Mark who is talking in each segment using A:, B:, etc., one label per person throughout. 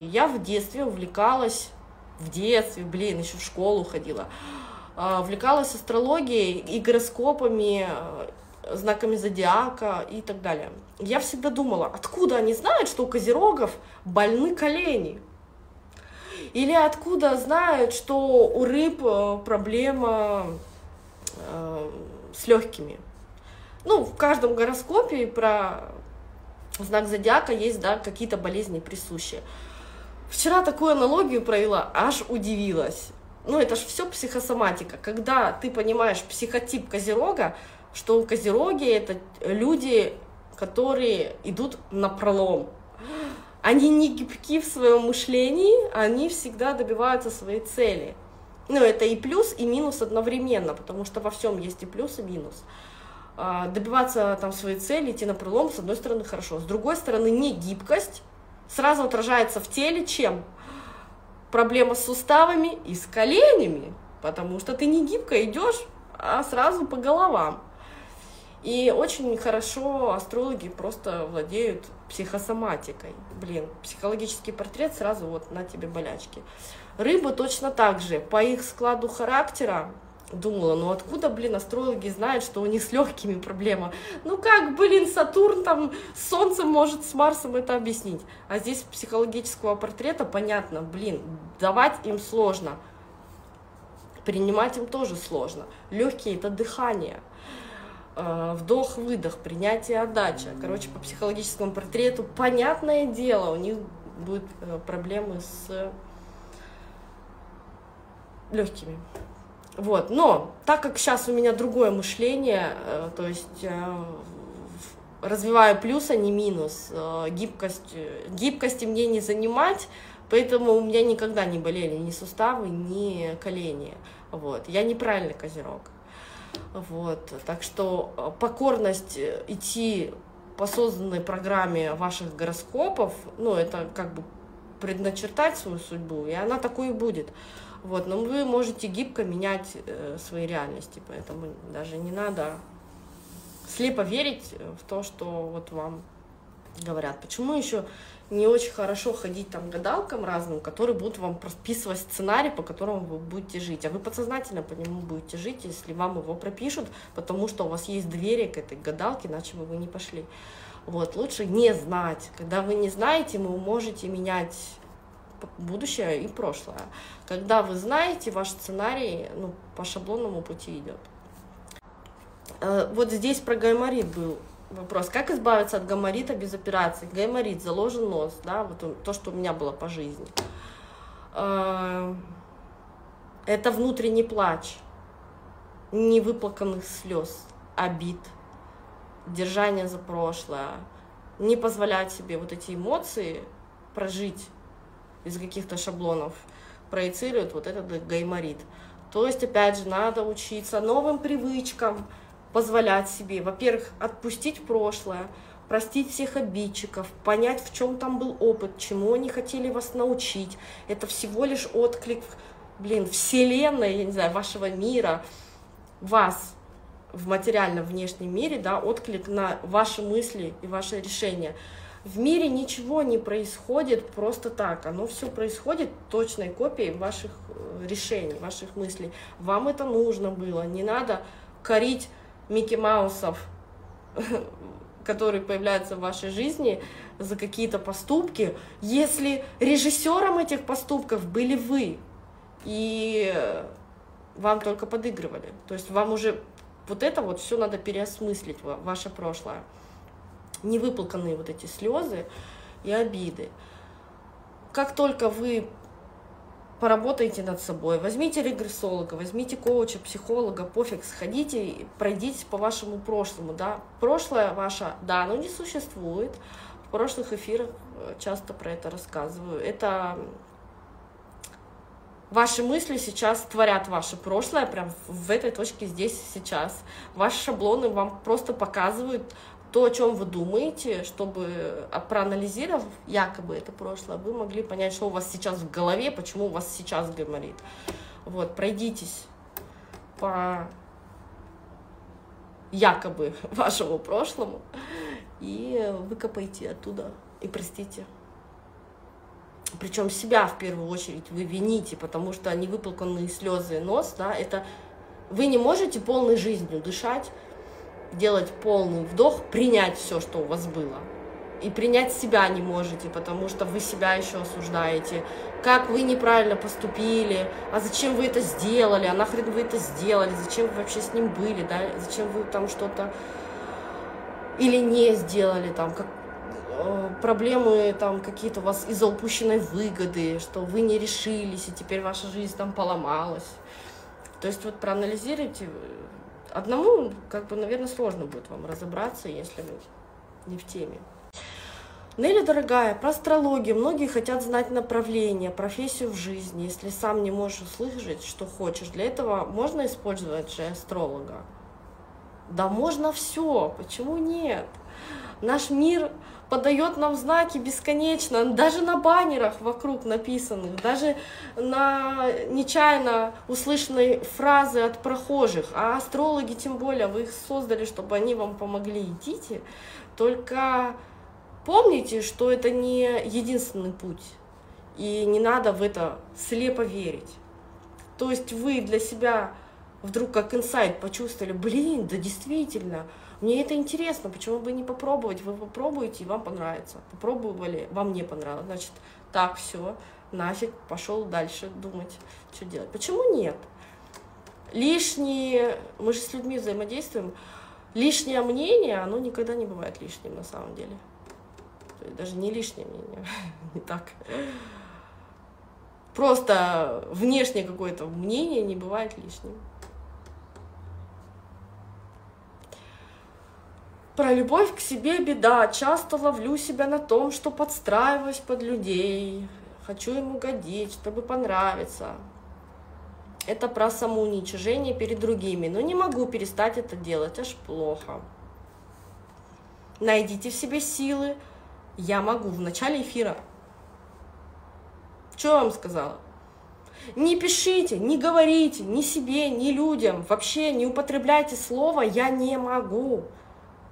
A: Я в детстве увлекалась, в детстве, блин, еще в школу ходила, а, увлекалась астрологией и гороскопами, э, знаками зодиака и так далее. Я всегда думала, откуда они знают, что у козерогов больны колени? Или откуда знают, что у рыб э, проблема э, с легкими? Ну, в каждом гороскопе про знак зодиака есть, да, какие-то болезни присущие. Вчера такую аналогию провела, аж удивилась. Ну, это же все психосоматика. Когда ты понимаешь психотип козерога, что козероги это люди, которые идут на пролом. Они не гибки в своем мышлении, они всегда добиваются своей цели. Ну, это и плюс, и минус одновременно, потому что во всем есть и плюс, и минус. А, добиваться там своей цели, идти на пролом, с одной стороны, хорошо. С другой стороны, не гибкость, сразу отражается в теле чем? Проблема с суставами и с коленями, потому что ты не гибко идешь, а сразу по головам. И очень хорошо астрологи просто владеют психосоматикой. Блин, психологический портрет сразу вот на тебе болячки. Рыбы точно так же. По их складу характера думала, ну откуда, блин, астрологи знают, что у них с легкими проблема? Ну как, блин, Сатурн там с Солнцем может с Марсом это объяснить. А здесь психологического портрета понятно, блин, давать им сложно. Принимать им тоже сложно. Легкие это дыхание. Э, вдох-выдох, принятие, отдача. Короче, по психологическому портрету, понятное дело, у них будут э, проблемы с легкими. Вот, но так как сейчас у меня другое мышление, э, то есть э, развиваю плюс, а не минус, э, гибкость, гибкости мне не занимать, поэтому у меня никогда не болели ни суставы, ни колени. Вот, я неправильный козерог. Вот, так что покорность идти по созданной программе ваших гороскопов, ну, это как бы предначертать свою судьбу, и она такой и будет. Вот, но вы можете гибко менять э, свои реальности, поэтому даже не надо слепо верить в то, что вот вам говорят. Почему еще не очень хорошо ходить там гадалкам разным, которые будут вам прописывать сценарий, по которому вы будете жить. А вы подсознательно по нему будете жить, если вам его пропишут, потому что у вас есть доверие к этой гадалке, иначе бы вы не пошли. Вот, лучше не знать. Когда вы не знаете, вы можете менять будущее и прошлое. Когда вы знаете, ваш сценарий ну, по шаблонному пути идет. Э, вот здесь про гайморит был вопрос. Как избавиться от гайморита без операции? Гайморит, заложен нос, да, вот то, что у меня было по жизни. Э, это внутренний плач, невыплаканных слез, обид, держание за прошлое, не позволять себе вот эти эмоции прожить из каких-то шаблонов проецируют вот этот гайморит. То есть, опять же, надо учиться новым привычкам, позволять себе, во-первых, отпустить прошлое, простить всех обидчиков, понять, в чем там был опыт, чему они хотели вас научить. Это всего лишь отклик, блин, вселенной, я не знаю, вашего мира, вас в материальном внешнем мире, да, отклик на ваши мысли и ваши решения. В мире ничего не происходит просто так. Оно все происходит точной копией ваших э, решений, ваших мыслей. Вам это нужно было. Не надо корить Микки Маусов, которые появляются в вашей жизни за какие-то поступки, если режиссером этих поступков были вы, и вам только подыгрывали. То есть вам уже вот это вот все надо переосмыслить, ваше прошлое невыплаканные вот эти слезы и обиды. Как только вы поработаете над собой, возьмите регрессолога, возьмите коуча, психолога, пофиг, сходите, пройдитесь по вашему прошлому, да, прошлое ваше, да, оно не существует, в прошлых эфирах э, часто про это рассказываю, это Ваши мысли сейчас творят ваше прошлое, прям в этой точке здесь сейчас. Ваши шаблоны вам просто показывают то, о чем вы думаете, чтобы а, проанализировав якобы это прошлое, вы могли понять, что у вас сейчас в голове, почему у вас сейчас гайморит. Вот, пройдитесь по якобы вашему прошлому и выкопайте оттуда и простите. причем себя в первую очередь вы вините, потому что невыплаканные слезы нос, да, это вы не можете полной жизнью дышать, делать полный вдох, принять все, что у вас было. И принять себя не можете, потому что вы себя еще осуждаете. Как вы неправильно поступили, а зачем вы это сделали, а нахрен вы это сделали, зачем вы вообще с ним были, да, зачем вы там что-то или не сделали, там, как, э, проблемы там какие-то у вас из-за упущенной выгоды, что вы не решились, и теперь ваша жизнь там поломалась. То есть вот проанализируйте. Одному, как бы, наверное, сложно будет вам разобраться, если вы не в теме. Нелли, дорогая, про астрологию. Многие хотят знать направление, профессию в жизни. Если сам не можешь услышать, что хочешь, для этого можно использовать же астролога. Да можно все, почему нет? Наш мир подает нам знаки бесконечно, даже на баннерах вокруг написанных, даже на нечаянно услышанной фразы от прохожих. А астрологи тем более, вы их создали, чтобы они вам помогли. Идите, только помните, что это не единственный путь, и не надо в это слепо верить. То есть вы для себя вдруг как инсайт почувствовали, блин, да действительно, мне это интересно, почему бы не попробовать? Вы попробуете, и вам понравится. Попробовали, вам не понравилось. Значит, так, все, нафиг, пошел дальше думать, что делать. Почему нет? Лишние, мы же с людьми взаимодействуем, лишнее мнение, оно никогда не бывает лишним на самом деле. Даже не лишнее мнение, не так. Просто внешнее какое-то мнение не бывает лишним. Про любовь к себе беда. Часто ловлю себя на том, что подстраиваюсь под людей. Хочу им угодить, чтобы понравиться. Это про самоуничижение перед другими. Но не могу перестать это делать, аж плохо. Найдите в себе силы. Я могу в начале эфира. Что я вам сказала? Не пишите, не говорите ни себе, ни людям. Вообще не употребляйте слово «я не могу».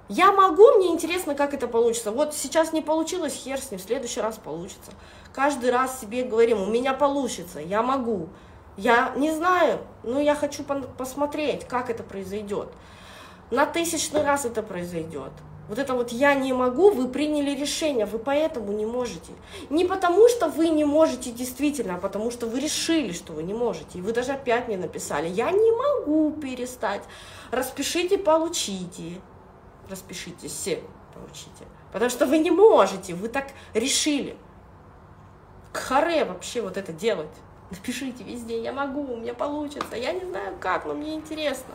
A: Я могу, мне интересно, как это получится. Вот сейчас не получилось, хер с ним, в следующий раз получится. Каждый раз себе говорим, у меня получится, я могу. Я не знаю, но я хочу посмотреть, как это произойдет. На тысячный раз это произойдет. Вот это вот «я не могу», вы приняли решение, вы поэтому не можете. Не потому, что вы не можете действительно, а потому что вы решили, что вы не можете. И вы даже опять мне написали «я не могу перестать». Распишите, получите распишитесь, получите. Потому что вы не можете, вы так решили. К харе вообще вот это делать. Напишите везде, я могу, у меня получится, я не знаю как, но мне интересно.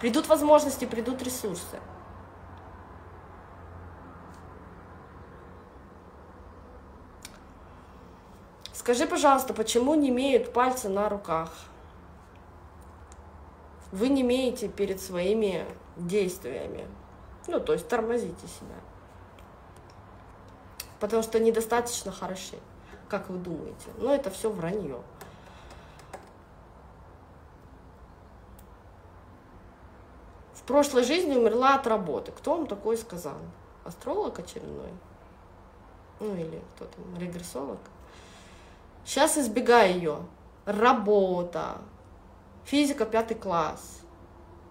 A: Придут возможности, придут ресурсы. Скажи, пожалуйста, почему не имеют пальцы на руках? Вы не имеете перед своими действиями. Ну, то есть тормозите себя. Потому что недостаточно хороши, как вы думаете. Но это все вранье. В прошлой жизни умерла от работы. Кто вам такой сказал? Астролог очередной? Ну или кто там, регрессолог? Сейчас избегай ее. Работа, физика пятый класс.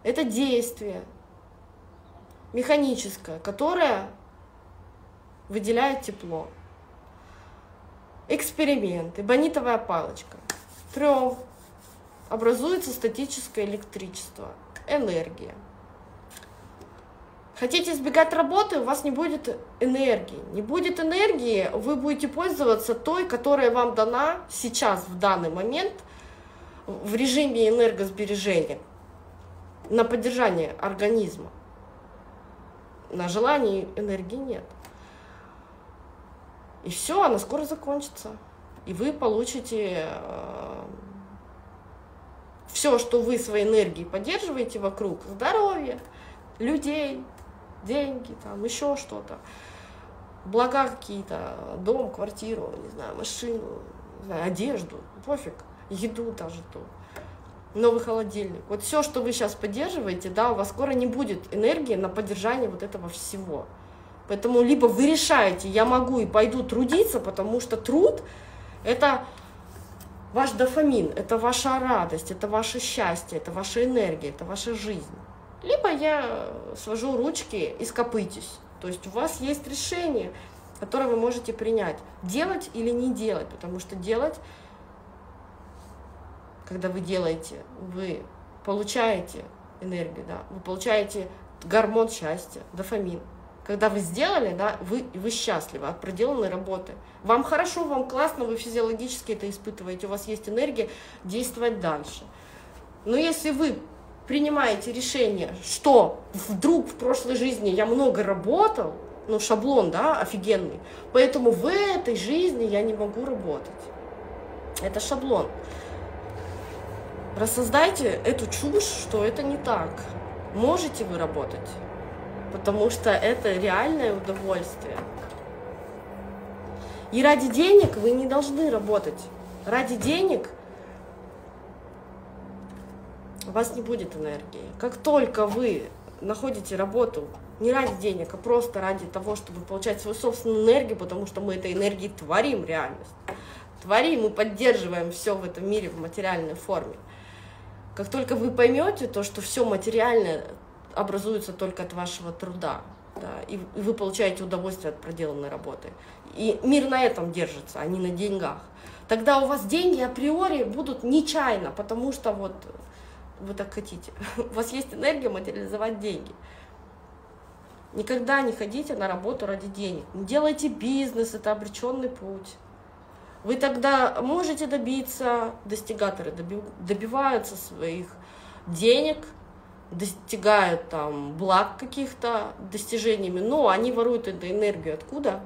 A: Это действие, механическая, которая выделяет тепло. Эксперимент, эбонитовая палочка. Трем. Образуется статическое электричество, энергия. Хотите избегать работы, у вас не будет энергии. Не будет энергии, вы будете пользоваться той, которая вам дана сейчас, в данный момент, в режиме энергосбережения, на поддержание организма на желание энергии нет. И все, она скоро закончится. И вы получите э, все, что вы своей энергией поддерживаете вокруг, здоровье, людей, деньги, там еще что-то, блага какие-то, дом, квартиру, не знаю, машину, не знаю, одежду, пофиг, еду даже то новый холодильник. Вот все, что вы сейчас поддерживаете, да, у вас скоро не будет энергии на поддержание вот этого всего. Поэтому либо вы решаете, я могу и пойду трудиться, потому что труд Это ваш дофамин, это ваша радость, это ваше счастье, это ваша энергия, это ваша жизнь. Либо я свожу ручки и скопытесь. То есть у вас есть решение, которое вы можете принять. Делать или не делать, потому что делать, когда вы делаете, вы получаете энергию, да, вы получаете гормон счастья, дофамин. Когда вы сделали, да, вы, вы счастливы от проделанной работы. Вам хорошо, вам классно, вы физиологически это испытываете, у вас есть энергия действовать дальше. Но если вы принимаете решение, что вдруг в прошлой жизни я много работал, ну, шаблон, да, офигенный, поэтому в этой жизни я не могу работать. Это шаблон. Рассоздайте эту чушь, что это не так. Можете вы работать, потому что это реальное удовольствие. И ради денег вы не должны работать. Ради денег у вас не будет энергии. Как только вы находите работу не ради денег, а просто ради того, чтобы получать свою собственную энергию, потому что мы этой энергией творим реальность. Творим и поддерживаем все в этом мире в материальной форме. Как только вы поймете то, что все материальное образуется только от вашего труда, да, и вы получаете удовольствие от проделанной работы, и мир на этом держится, а не на деньгах, тогда у вас деньги априори будут нечаянно, потому что вот вы так хотите. У вас есть энергия материализовать деньги. Никогда не ходите на работу ради денег. Не делайте бизнес, это обреченный путь. Вы тогда можете добиться, достигаторы добиваются своих денег, достигают там благ каких-то достижениями, но они воруют эту энергию откуда?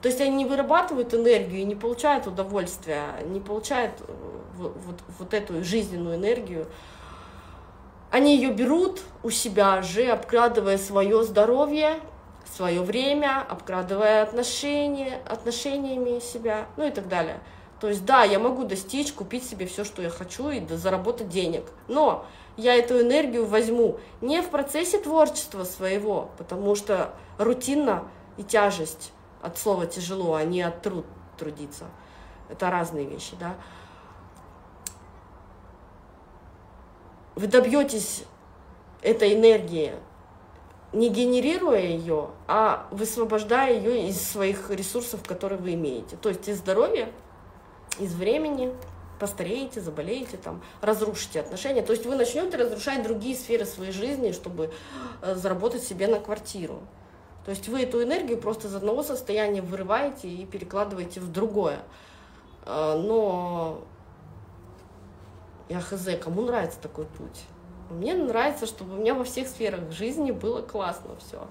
A: То есть они не вырабатывают энергию и не получают удовольствия, не получают э, вот, вот, вот эту жизненную энергию. Они ее берут у себя же, обкрадывая свое здоровье, свое время, обкрадывая отношения, отношениями себя, ну и так далее. То есть, да, я могу достичь, купить себе все, что я хочу, и заработать денег. Но я эту энергию возьму не в процессе творчества своего, потому что рутинно и тяжесть от слова тяжело, а не от труд трудиться. Это разные вещи, да. Вы добьетесь этой энергии не генерируя ее, а высвобождая ее из своих ресурсов, которые вы имеете. То есть из здоровья, из времени, постареете, заболеете, там, разрушите отношения. То есть вы начнете разрушать другие сферы своей жизни, чтобы э, заработать себе на квартиру. То есть вы эту энергию просто из одного состояния вырываете и перекладываете в другое. Э, но я хз, кому нравится такой путь? Мне нравится, чтобы у меня во всех сферах жизни было классно все.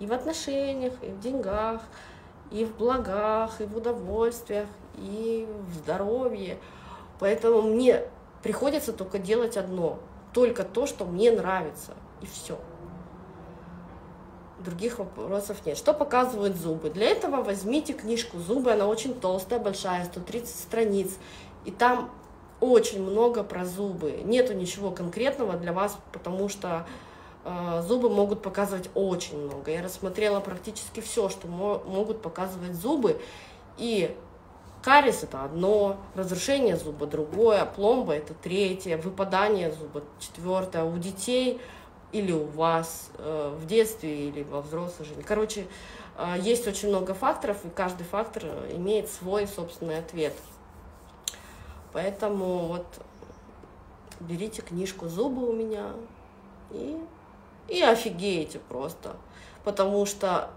A: И в отношениях, и в деньгах, и в благах, и в удовольствиях, и в здоровье. Поэтому мне приходится только делать одно, только то, что мне нравится, и все. Других вопросов нет. Что показывают зубы? Для этого возьмите книжку «Зубы», она очень толстая, большая, 130 страниц. И там очень много про зубы. Нету ничего конкретного для вас, потому что э, зубы могут показывать очень много. Я рассмотрела практически все, что мо могут показывать зубы. И кариес это одно, разрушение зуба другое, пломба это третье, выпадание зуба четвертое. У детей или у вас э, в детстве или во взрослой жизни. Короче, э, есть очень много факторов, и каждый фактор имеет свой собственный ответ. Поэтому вот берите книжку «Зубы» у меня и, и офигеете просто. Потому что,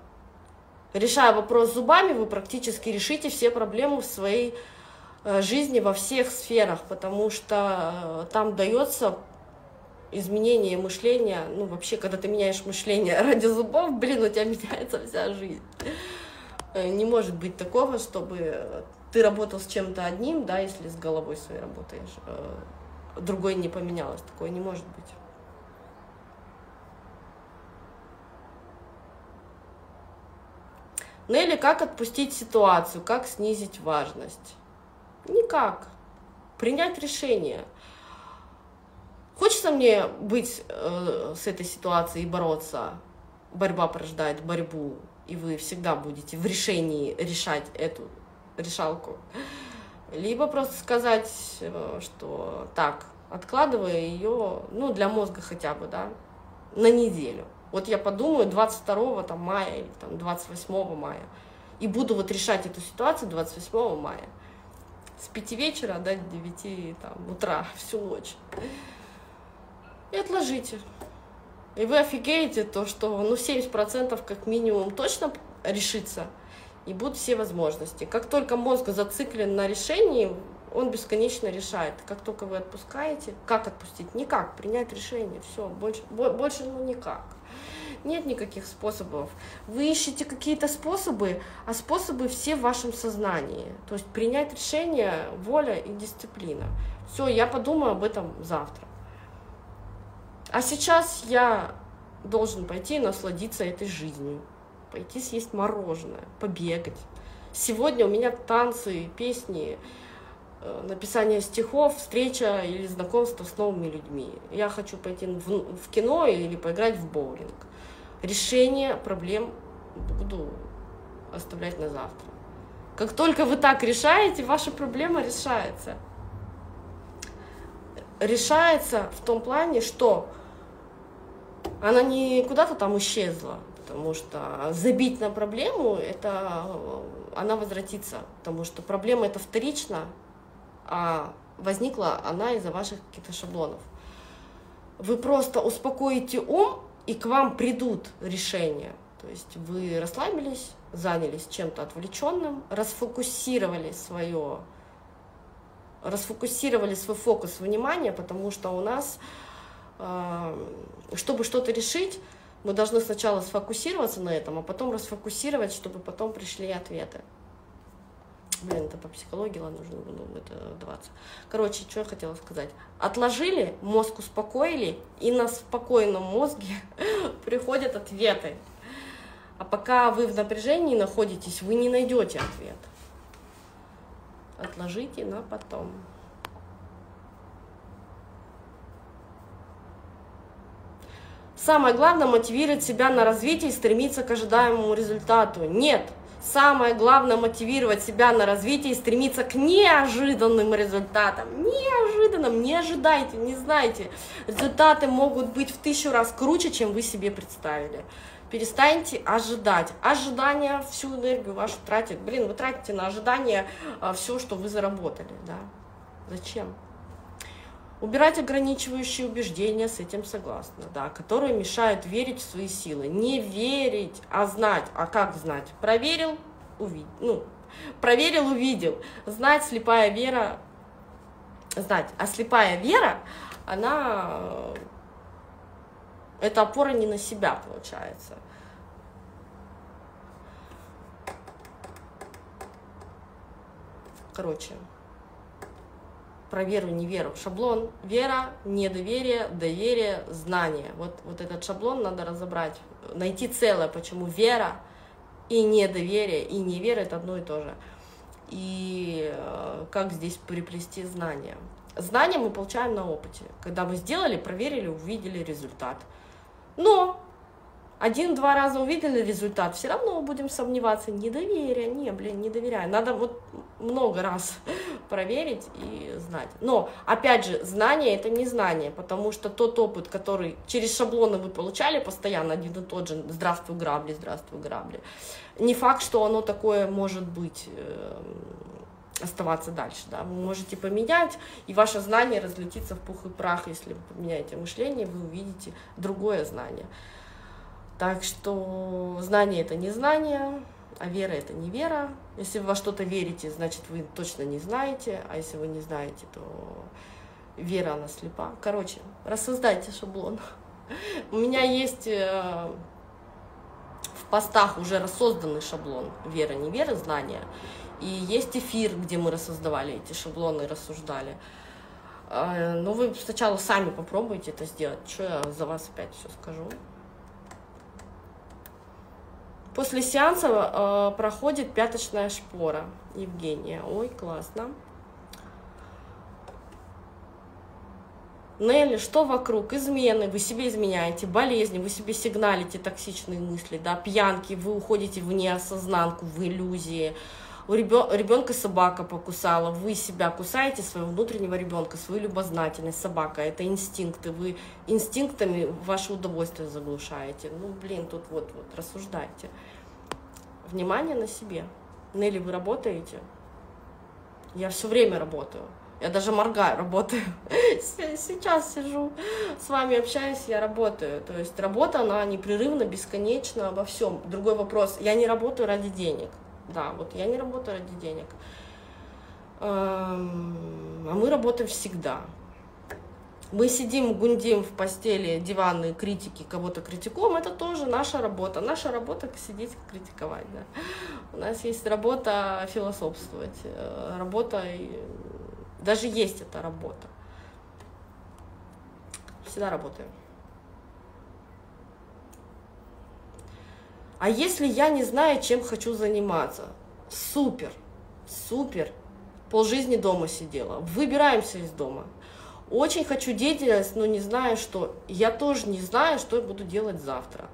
A: решая вопрос зубами, вы практически решите все проблемы в своей э, жизни во всех сферах, потому что э, там дается изменение мышления, ну вообще, когда ты меняешь мышление ради зубов, блин, у тебя меняется вся жизнь. Э, не может быть такого, чтобы ты работал с чем-то одним, да, если с головой своей работаешь, э, другой не поменялось, такое не может быть. Ну или как отпустить ситуацию, как снизить важность? Никак. Принять решение. Хочется мне быть э, с этой ситуацией и бороться. Борьба порождает борьбу, и вы всегда будете в решении решать эту решалку. Либо просто сказать, э, что так, откладывая ее, ну, для мозга хотя бы, да, на неделю. Вот я подумаю 22 там, мая или там, 28 мая, и буду вот решать эту ситуацию 28 мая. С 5 вечера до 9 там, утра, всю ночь. И отложите. И вы офигеете то, что ну, 70% как минимум точно решится, и будут все возможности. Как только мозг зациклен на решении, он бесконечно решает. Как только вы отпускаете, как отпустить? Никак, принять решение, все, больше, больше ну никак. Нет никаких способов. Вы ищете какие-то способы, а способы все в вашем сознании. То есть принять решение, воля и дисциплина. Все, я подумаю об этом завтра. А сейчас я должен пойти и насладиться этой жизнью. Пойти съесть мороженое, побегать. Сегодня у меня танцы, песни, Э, написание стихов, встреча или знакомство с новыми людьми. Я хочу пойти в, кино или поиграть в боулинг. Решение проблем буду оставлять на завтра. Как только вы так решаете, ваша проблема решается. Решается в том плане, что она не куда-то там исчезла, потому что забить на проблему, это она возвратится, потому что проблема это вторично, а возникла она из-за ваших каких-то шаблонов. Вы просто успокоите ум, и к вам придут решения. То есть вы расслабились, занялись чем-то отвлеченным, расфокусировали свое, расфокусировали свой фокус внимания, потому что у нас, э, чтобы что-то решить, мы должны сначала сфокусироваться на этом, а потом расфокусировать, чтобы потом пришли ответы. Блин, это по психологии, ладно, нужно ну, это 20. Короче, что я хотела сказать. Отложили, мозг успокоили, и на спокойном мозге приходят ответы. А пока вы в напряжении находитесь, вы не найдете ответ. Отложите на потом. Самое главное мотивировать себя на развитие и стремиться к ожидаемому результату. Нет, Самое главное мотивировать себя на развитие и стремиться к неожиданным результатам. Неожиданным, не ожидайте, не знайте. Результаты могут быть в тысячу раз круче, чем вы себе представили. Перестаньте ожидать. Ожидание всю энергию вашу тратит. Блин, вы тратите на ожидание а, все, что вы заработали. Да? Зачем? Убирать ограничивающие убеждения, с этим согласна, да, которые мешают верить в свои силы. Не верить, а знать. А как знать? Проверил, увидел. Ну, проверил, увидел. Знать, слепая вера, знать. А слепая вера, она, это опора не на себя, получается. Короче, про веру, не веру. Шаблон вера, недоверие, доверие, знание. Вот, вот этот шаблон надо разобрать, найти целое, почему вера и недоверие, и невера это одно и то же. И э, как здесь приплести знания. Знания мы получаем на опыте. Когда мы сделали, проверили, увидели результат. Но один-два раза увидели результат, все равно будем сомневаться. Недоверие, не, блин, не доверяю. Надо вот много раз проверить и знать. Но, опять же, знание это не знание, потому что тот опыт, который через шаблоны вы получали постоянно, один и тот же, здравствуй, грабли, здравствуй, грабли, не факт, что оно такое может быть э, оставаться дальше, да, вы можете поменять, и ваше знание разлетится в пух и прах, если вы поменяете мышление, вы увидите другое знание. Так что знание это не знание, а вера это не вера. Если вы во что-то верите, значит вы точно не знаете, а если вы не знаете, то вера она слепа. Короче, рассоздайте шаблон. У меня есть э, в постах уже рассозданный шаблон вера, не вера, знания. И есть эфир, где мы рассоздавали эти шаблоны рассуждали. Э, но вы сначала сами попробуйте это сделать. Что я за вас опять все скажу? После сеанса э, проходит пяточная шпора. Евгения. Ой, классно. Нелли, что вокруг? Измены, вы себе изменяете, болезни, вы себе сигналите токсичные мысли, да, пьянки, вы уходите в неосознанку, в иллюзии, у ребенка собака покусала, вы себя кусаете, своего внутреннего ребенка, свою любознательность, собака, это инстинкты, вы инстинктами ваше удовольствие заглушаете. Ну, блин, тут вот, вот, рассуждайте. Внимание на себе. Нелли, вы работаете? Я все время работаю. Я даже моргаю, работаю. Сейчас сижу, с вами общаюсь, я работаю. То есть работа, она непрерывно, бесконечно во всем. Другой вопрос, я не работаю ради денег. Да, вот я не работаю ради денег. Эм, а мы работаем всегда. Мы сидим, гундим в постели, диванные критики, кого-то критикуем, это тоже наша работа. Наша работа сидеть, критиковать. Да. У нас есть работа философствовать, э, работа даже есть эта работа. Всегда работаю. А если я не знаю, чем хочу заниматься? Супер, супер. Пол жизни дома сидела. Выбираемся из дома. Очень хочу деятельность, но не знаю, что. Я тоже не знаю, что я буду делать завтра.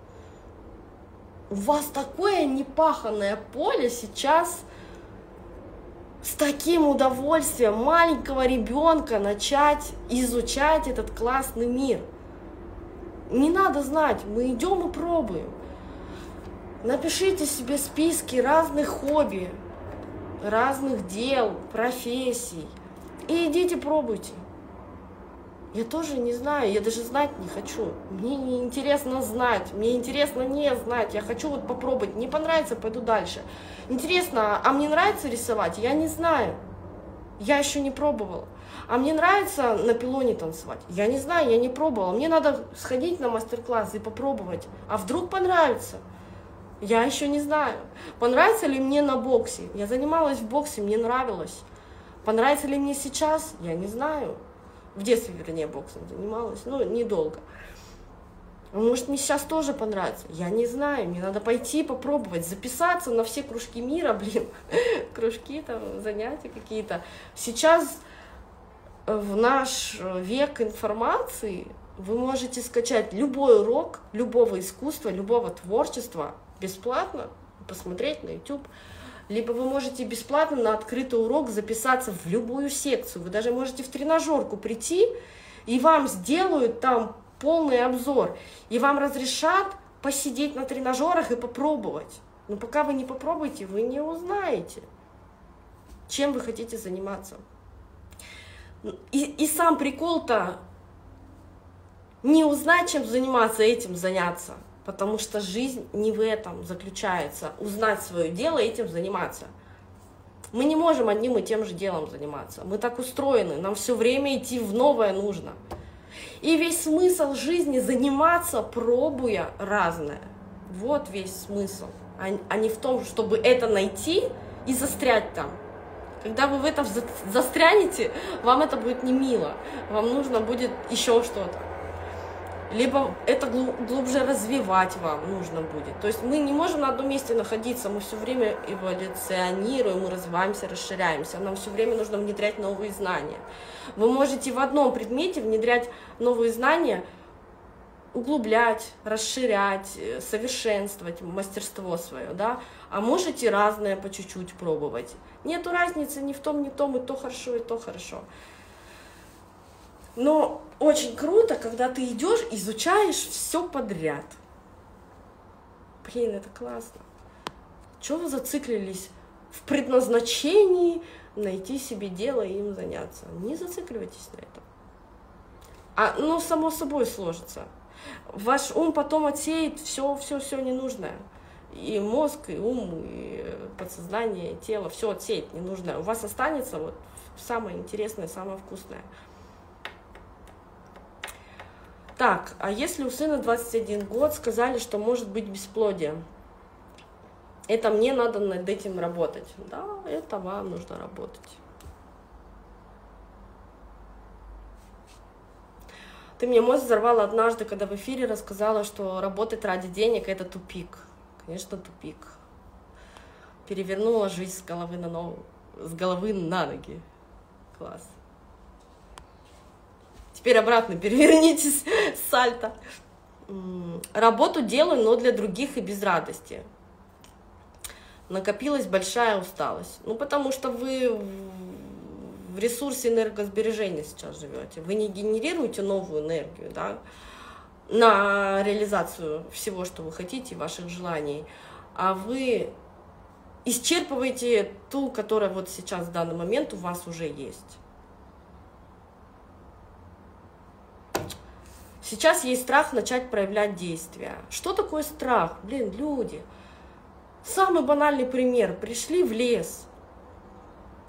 A: У вас такое непаханное поле сейчас с таким удовольствием маленького ребенка начать изучать этот классный мир. Не надо знать, мы идем и пробуем. Напишите себе списки разных хобби, разных дел, профессий. И идите пробуйте. Я тоже не знаю, я даже знать не хочу. Мне не интересно знать, мне интересно не знать. Я хочу вот попробовать. Не понравится, пойду дальше. Интересно, а мне нравится рисовать? Я не знаю. Я еще не пробовала. А мне нравится на пилоне танцевать? Я не знаю, я не пробовала. Мне надо сходить на мастер-класс и попробовать. А вдруг понравится? Я еще не знаю. Понравится ли мне на боксе? Я занималась в боксе, мне нравилось. Понравится ли мне сейчас? Я не знаю в детстве, вернее, боксом занималась, ну, недолго. Может, мне сейчас тоже понравится? Я не знаю, мне надо пойти попробовать, записаться на все кружки мира, блин, кружки, там, занятия какие-то. Сейчас в наш век информации вы можете скачать любой урок любого искусства, любого творчества бесплатно, посмотреть на YouTube либо вы можете бесплатно на открытый урок записаться в любую секцию. Вы даже можете в тренажерку прийти, и вам сделают там полный обзор, и вам разрешат посидеть на тренажерах и попробовать. Но пока вы не попробуете, вы не узнаете, чем вы хотите заниматься. И, и сам прикол-то не узнать, чем заниматься, этим заняться. Потому что жизнь не в этом заключается. Узнать свое дело и этим заниматься. Мы не можем одним и тем же делом заниматься. Мы так устроены, нам все время идти в новое нужно. И весь смысл жизни заниматься, пробуя разное. Вот весь смысл. А, а не в том, чтобы это найти и застрять там. Когда вы в этом застрянете, вам это будет не мило. Вам нужно будет еще что-то либо это глубже развивать вам нужно будет. То есть мы не можем на одном месте находиться, мы все время эволюционируем, мы развиваемся, расширяемся, нам все время нужно внедрять новые знания. Вы можете в одном предмете внедрять новые знания, углублять, расширять, э, совершенствовать мастерство свое, да, а можете разное по чуть-чуть пробовать. Нету разницы ни в том, ни в том, и то хорошо, и то хорошо. Но очень круто, когда ты идешь, изучаешь все подряд. Блин, это классно. Чего вы зациклились в предназначении найти себе дело и им заняться? Не зацикливайтесь на этом. А, ну, само собой сложится. Ваш ум потом отсеет все, все, все ненужное. И мозг, и ум, и подсознание, и тело, все отсеет ненужное. У вас останется вот самое интересное, самое вкусное. Так, а если у сына 21 год сказали, что может быть бесплодие, это мне надо над этим работать. Да, это вам нужно работать. Ты мне мозг взорвал однажды, когда в эфире рассказала, что работать ради денег – это тупик. Конечно, тупик. Перевернула жизнь с головы на, ногу, с головы на ноги. Класс. Теперь обратно перевернитесь, сальто. Работу делаю, но для других и без радости. накопилась большая усталость. Ну, потому что вы в ресурсе энергосбережения сейчас живете. Вы не генерируете новую энергию, да, на реализацию всего, что вы хотите, ваших желаний, а вы исчерпываете ту, которая вот сейчас в данный момент у вас уже есть. Сейчас есть страх начать проявлять действия. Что такое страх? Блин, люди. Самый банальный пример. Пришли в лес,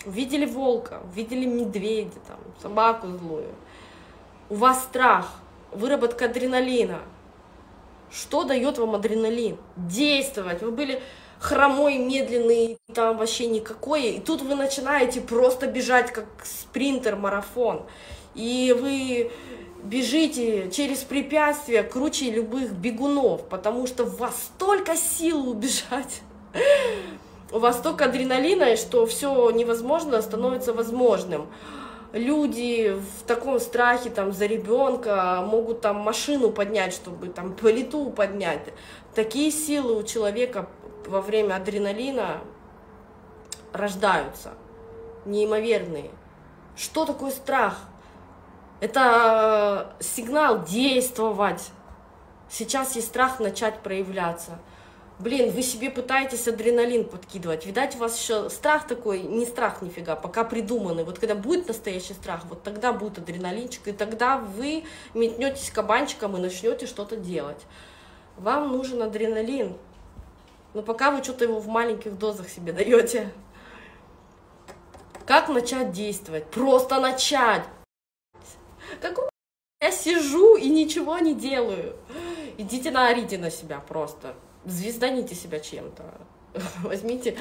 A: увидели волка, увидели медведя, там, собаку злую. У вас страх, выработка адреналина. Что дает вам адреналин? Действовать. Вы были хромой, медленный, там вообще никакой. И тут вы начинаете просто бежать, как спринтер, марафон. И вы бежите через препятствия круче любых бегунов, потому что у вас столько сил убежать, у вас столько адреналина, что все невозможно становится возможным. Люди в таком страхе там за ребенка могут там машину поднять, чтобы там плиту поднять. Такие силы у человека во время адреналина рождаются, неимоверные. Что такое страх? Это сигнал действовать. Сейчас есть страх начать проявляться. Блин, вы себе пытаетесь адреналин подкидывать. Видать, у вас еще страх такой, не страх нифига, пока придуманный. Вот когда будет настоящий страх, вот тогда будет адреналинчик, и тогда вы метнетесь кабанчиком и начнете что-то делать. Вам нужен адреналин. Но пока вы что-то его в маленьких дозах себе даете. Как начать действовать? Просто начать. Как я сижу и ничего не делаю. Идите наорите на себя просто. Звезданите себя чем-то. Возьмите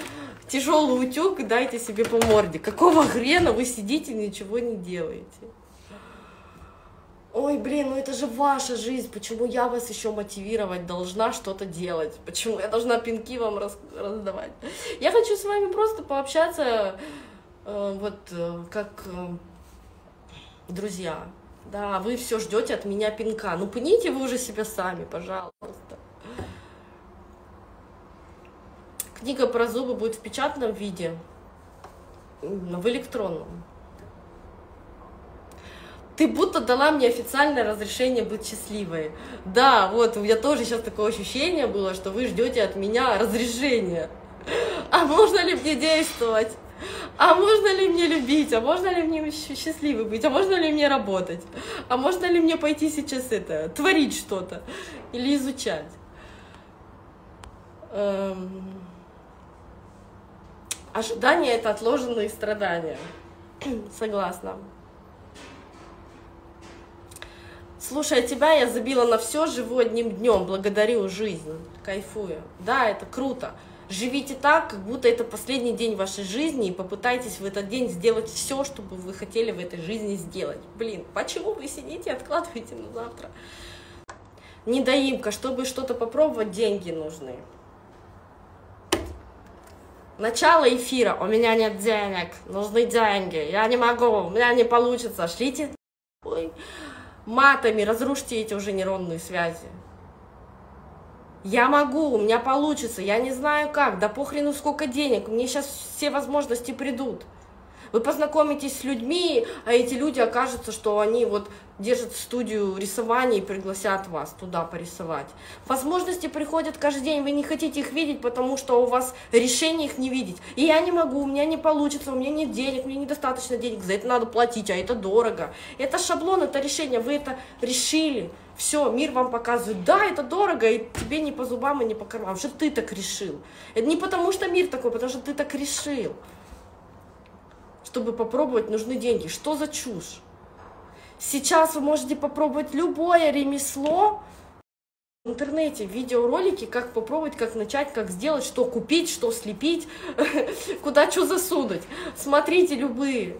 A: тяжелый утюг и дайте себе по морде. Какого хрена вы сидите и ничего не делаете? Ой, блин, ну это же ваша жизнь, почему я вас еще мотивировать должна что-то делать? Почему я должна пинки вам раз, раздавать? Я хочу с вами просто пообщаться, э, вот э, как э, друзья. Да, вы все ждете от меня пинка. Ну, пните вы уже себя сами, пожалуйста. Книга про зубы будет в печатном виде, в электронном. Ты будто дала мне официальное разрешение быть счастливой. Да, вот, у меня тоже сейчас такое ощущение было, что вы ждете от меня разрешения. А можно ли мне действовать? А можно ли мне любить, а можно ли мне счастливой быть, а можно ли мне работать, а можно ли мне пойти сейчас это, творить что-то или изучать. Эм... Ожидание — это отложенные страдания. Согласна. Слушая тебя, я забила на все, живу одним днем, благодарю жизнь, кайфую. Да, это круто. Живите так, как будто это последний день вашей жизни, и попытайтесь в этот день сделать все, что бы вы хотели в этой жизни сделать. Блин, почему вы сидите и откладываете на завтра? Недоимка, чтобы что-то попробовать, деньги нужны. Начало эфира. У меня нет денег, нужны деньги. Я не могу, у меня не получится. Шлите Ой. матами, разрушьте эти уже нейронные связи. Я могу, у меня получится, я не знаю как, да похрену сколько денег, мне сейчас все возможности придут. Вы познакомитесь с людьми, а эти люди окажутся, что они вот держат студию рисования и пригласят вас туда порисовать. Возможности приходят каждый день, вы не хотите их видеть, потому что у вас решение их не видеть. И я не могу, у меня не получится, у меня нет денег, мне недостаточно денег, за это надо платить, а это дорого. Это шаблон, это решение, вы это решили. Все, мир вам показывает, да, это дорого, и тебе не по зубам и не по карманам, что ты так решил. Это не потому, что мир такой, потому что ты так решил. Чтобы попробовать, нужны деньги. Что за чушь? Сейчас вы можете попробовать любое ремесло, в интернете видеоролики, как попробовать, как начать, как сделать, что купить, что слепить, куда что засунуть. Смотрите любые.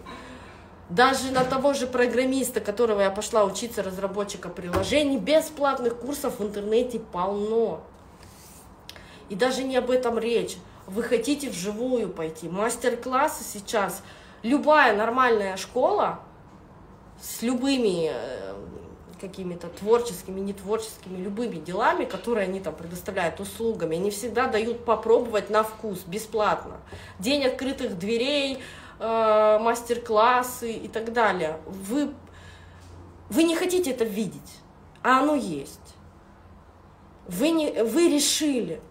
A: Даже на того же программиста, которого я пошла учиться, разработчика приложений, бесплатных курсов в интернете полно. И даже не об этом речь. Вы хотите вживую пойти. Мастер-классы сейчас. Любая нормальная школа с любыми э, какими-то творческими, нетворческими, любыми делами, которые они там предоставляют услугами, они всегда дают попробовать на вкус, бесплатно. День открытых дверей, э, мастер-классы и так далее. Вы, вы не хотите это видеть, а оно есть. Вы, не, вы решили,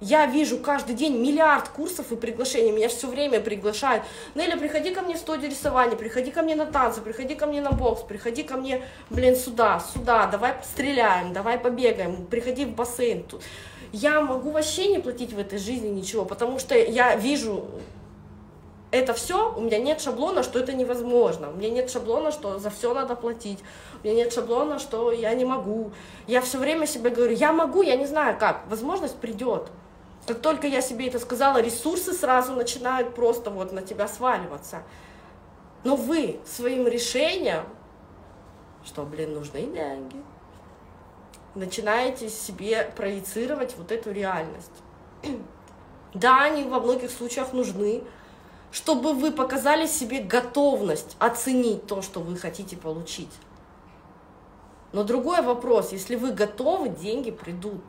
A: я вижу каждый день миллиард курсов и приглашений, меня все время приглашают. Неля, приходи ко мне в студию рисования, приходи ко мне на танцы, приходи ко мне на бокс, приходи ко мне, блин, сюда, сюда, давай стреляем, давай побегаем, приходи в бассейн. Я могу вообще не платить в этой жизни ничего, потому что я вижу это все, у меня нет шаблона, что это невозможно. У меня нет шаблона, что за все надо платить. У меня нет шаблона, что я не могу. Я все время себе говорю, я могу, я не знаю как. Возможность придет. Как только я себе это сказала, ресурсы сразу начинают просто вот на тебя сваливаться. Но вы своим решением, что, блин, нужны деньги, начинаете себе проецировать вот эту реальность. Да, они во многих случаях нужны, чтобы вы показали себе готовность оценить то, что вы хотите получить. Но другой вопрос, если вы готовы, деньги придут.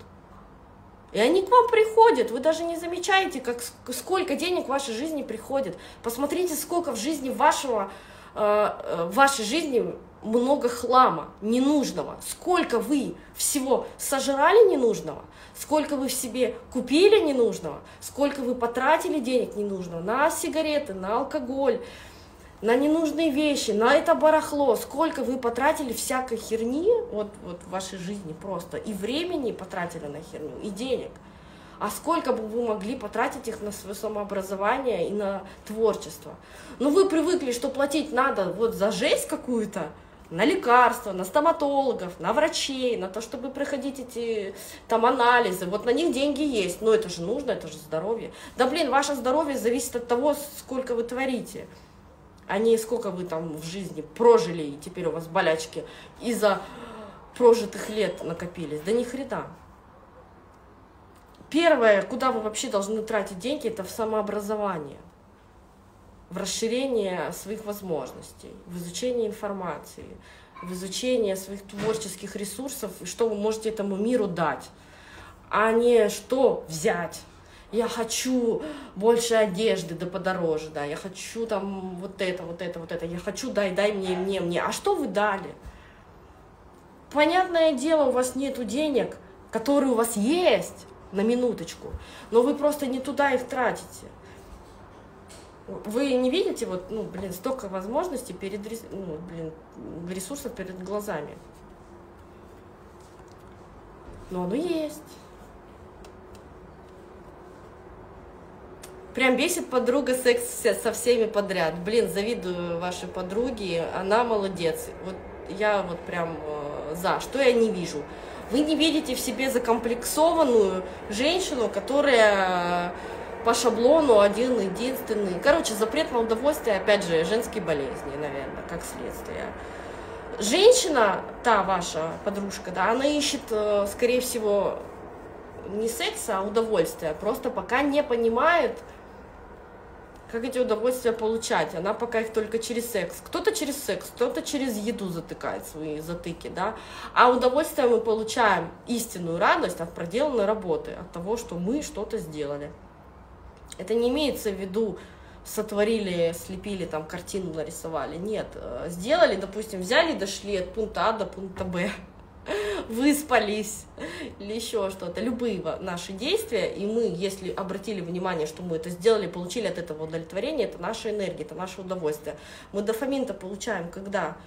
A: И они к вам приходят, вы даже не замечаете, как, сколько денег в вашей жизни приходит. Посмотрите, сколько в жизни вашего, э, э, в вашей жизни много хлама ненужного. Сколько вы всего сожрали ненужного, сколько вы в себе купили ненужного, сколько вы потратили денег ненужного на сигареты, на алкоголь, на ненужные вещи, на это барахло, сколько вы потратили всякой херни вот, вот в вашей жизни просто, и времени потратили на херню, и денег. А сколько бы вы могли потратить их на свое самообразование и на творчество? Ну, вы привыкли, что платить надо вот за жесть какую-то, на лекарства, на стоматологов, на врачей, на то, чтобы проходить эти там анализы. Вот на них деньги есть, но это же нужно, это же здоровье. Да блин, ваше здоровье зависит от того, сколько вы творите а не сколько вы там в жизни прожили, и теперь у вас болячки из-за прожитых лет накопились. Да ни хрена. Первое, куда вы вообще должны тратить деньги, это в самообразование, в расширение своих возможностей, в изучение информации, в изучение своих творческих ресурсов, и что вы можете этому миру дать, а не что взять я хочу больше одежды, да подороже, да, я хочу там вот это, вот это, вот это, я хочу, дай, дай мне, мне, мне. А что вы дали? Понятное дело, у вас нету денег, которые у вас есть, на минуточку, но вы просто не туда их тратите. Вы не видите, вот, ну, блин, столько возможностей перед, ну, блин, ресурсов перед глазами. Но оно есть. Прям бесит подруга секс со всеми подряд. Блин, завидую вашей подруге, она молодец. Вот я вот прям э, за. Что я не вижу? Вы не видите в себе закомплексованную женщину, которая по шаблону один единственный. Короче, запрет на удовольствие, опять же, женские болезни, наверное, как следствие. Женщина, та ваша подружка, да, она ищет, э, скорее всего, не секса, а удовольствия. Просто пока не понимает, как эти удовольствия получать. Она пока их только через секс. Кто-то через секс, кто-то через еду затыкает свои затыки, да. А удовольствие мы получаем истинную радость от проделанной работы, от того, что мы что-то сделали. Это не имеется в виду сотворили, слепили, там картину нарисовали. Нет, э, сделали, допустим, взяли, дошли от пункта А до пункта Б выспались или еще что-то, любые наши действия, и мы, если обратили внимание, что мы это сделали, получили от этого удовлетворение, это наша энергия, это наше удовольствие. Мы дофамин-то получаем, когда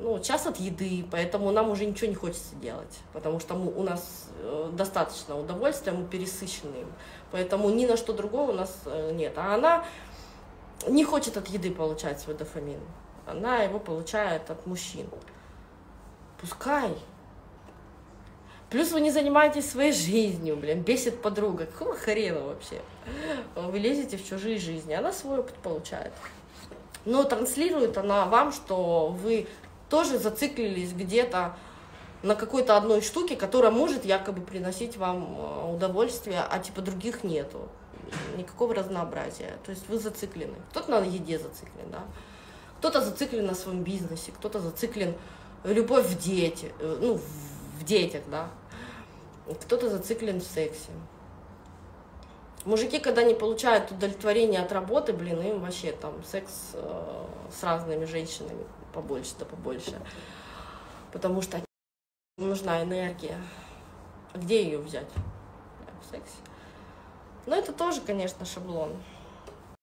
A: ну, час от еды, поэтому нам уже ничего не хочется делать, потому что мы, у нас э, достаточно удовольствия, мы пересыщены им, поэтому ни на что другое у нас э, нет. А она не хочет от еды получать свой дофамин, она его получает от мужчин. Пускай. Плюс вы не занимаетесь своей жизнью, блин, бесит подруга. Какого хрена вообще? Вы лезете в чужие жизни, она свой опыт получает. Но транслирует она вам, что вы тоже зациклились где-то на какой-то одной штуке, которая может якобы приносить вам э, удовольствие, а типа других нету. Никакого разнообразия. То есть вы зациклены. Кто-то на еде зациклен, да? Кто-то зациклен на своем бизнесе, кто-то зациклен любовь в дети, э, ну, в детях, да. Кто-то зациклен в сексе. Мужики, когда не получают удовлетворение от работы, блин, им вообще там секс э, с разными женщинами побольше да побольше. Потому что нужна энергия. Где ее взять? В сексе. Но это тоже, конечно, шаблон.